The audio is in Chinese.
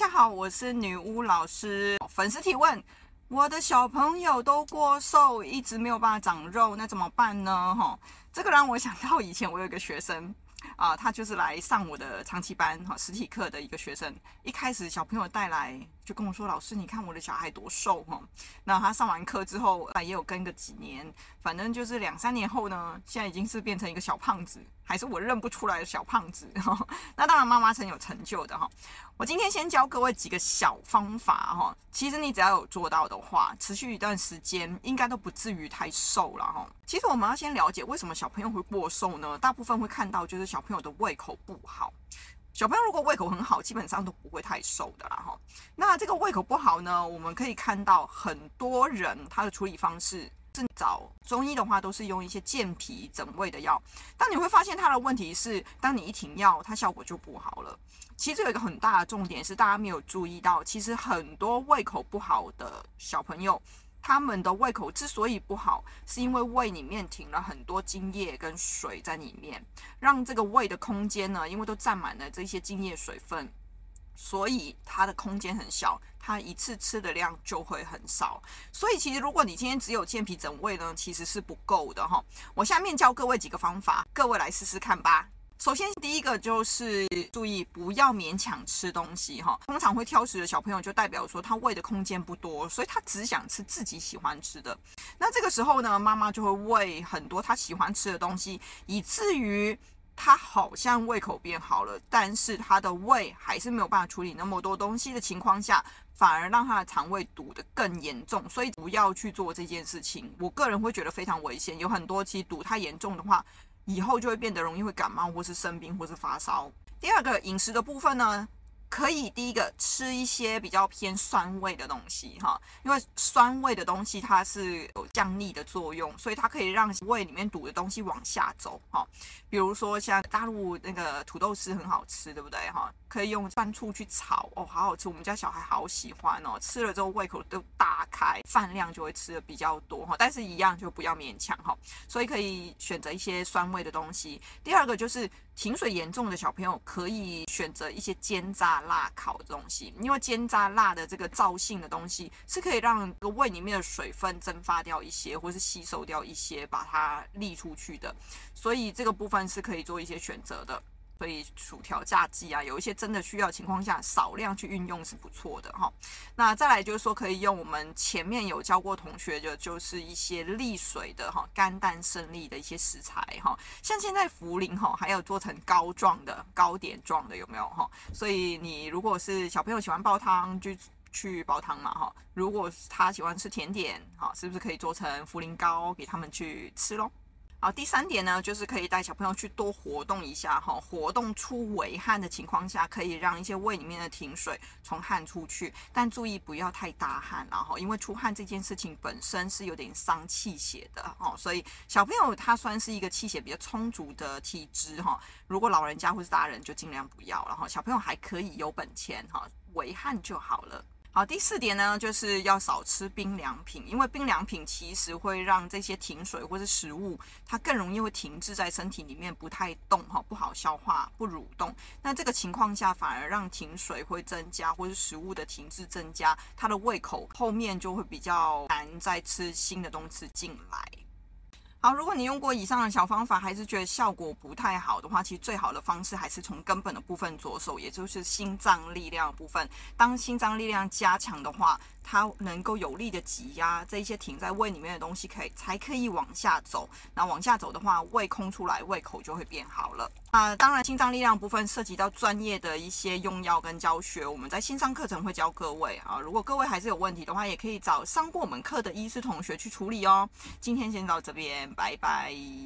大家好，我是女巫老师。粉丝提问：我的小朋友都过瘦，一直没有办法长肉，那怎么办呢？哈，这个让我想到以前我有一个学生。啊，他就是来上我的长期班哈，实体课的一个学生。一开始小朋友带来就跟我说：“老师，你看我的小孩多瘦哈。”那他上完课之后，啊，也有跟个几年，反正就是两三年后呢，现在已经是变成一个小胖子，还是我认不出来的小胖子哈。那当然，妈妈是很有成就的哈。我今天先教各位几个小方法哈，其实你只要有做到的话，持续一段时间，应该都不至于太瘦了哈。其实我们要先了解为什么小朋友会过瘦呢？大部分会看到就是小朋友的胃口不好。小朋友如果胃口很好，基本上都不会太瘦的啦哈。那这个胃口不好呢，我们可以看到很多人他的处理方式是找中医的话，都是用一些健脾整胃的药。但你会发现他的问题是，当你一停药，它效果就不好了。其实有一个很大的重点是大家没有注意到，其实很多胃口不好的小朋友。他们的胃口之所以不好，是因为胃里面停了很多精液跟水在里面，让这个胃的空间呢，因为都占满了这些精液水分，所以它的空间很小，它一次吃的量就会很少。所以其实如果你今天只有健脾整胃呢，其实是不够的哈。我下面教各位几个方法，各位来试试看吧。首先，第一个就是注意不要勉强吃东西哈。通常会挑食的小朋友，就代表说他胃的空间不多，所以他只想吃自己喜欢吃的。那这个时候呢，妈妈就会喂很多他喜欢吃的东西，以至于他好像胃口变好了，但是他的胃还是没有办法处理那么多东西的情况下，反而让他的肠胃堵得更严重。所以不要去做这件事情，我个人会觉得非常危险。有很多其实堵太严重的话。以后就会变得容易会感冒，或是生病，或是发烧。第二个饮食的部分呢，可以第一个吃一些比较偏酸味的东西哈，因为酸味的东西它是有降逆的作用，所以它可以让胃里面堵的东西往下走哈。比如说像大陆那个土豆丝很好吃，对不对哈？可以用蒜醋去炒哦，好好吃，我们家小孩好喜欢哦，吃了之后胃口都大开，饭量就会吃的比较多哈。但是一样就不要勉强哈，所以可以选择一些酸味的东西。第二个就是。停水严重的小朋友可以选择一些煎炸、辣烤的东西，因为煎炸辣的这个燥性的东西是可以让胃里面的水分蒸发掉一些，或是吸收掉一些，把它沥出去的，所以这个部分是可以做一些选择的。所以薯条、炸鸡啊，有一些真的需要的情况下，少量去运用是不错的哈。那再来就是说，可以用我们前面有教过同学的，就是一些利水的哈，肝胆胜利的一些食材哈。像现在茯苓哈，还有做成膏状的、糕点状的，有没有哈？所以你如果是小朋友喜欢煲汤，就去煲汤嘛哈。如果他喜欢吃甜点，哈，是不是可以做成茯苓糕给他们去吃喽？好，第三点呢，就是可以带小朋友去多活动一下哈，活动出微汗的情况下，可以让一些胃里面的停水从汗出去，但注意不要太大汗，然后因为出汗这件事情本身是有点伤气血的哈，所以小朋友他算是一个气血比较充足的体质哈，如果老人家或是大人就尽量不要，然后小朋友还可以有本钱哈，微汗就好了。好，第四点呢，就是要少吃冰凉品，因为冰凉品其实会让这些停水或是食物，它更容易会停滞在身体里面，不太动哈，不好消化，不蠕动。那这个情况下，反而让停水会增加，或是食物的停滞增加，它的胃口后面就会比较难再吃新的东西进来。好，如果你用过以上的小方法，还是觉得效果不太好的话，其实最好的方式还是从根本的部分着手，也就是心脏力量的部分。当心脏力量加强的话，它能够有力的挤压这一些停在胃里面的东西，可以才可以往下走。那往下走的话，胃空出来，胃口就会变好了。啊，当然心脏力量部分涉及到专业的一些用药跟教学，我们在线上课程会教各位啊。如果各位还是有问题的话，也可以找上过我们课的医师同学去处理哦。今天先到这边，拜拜。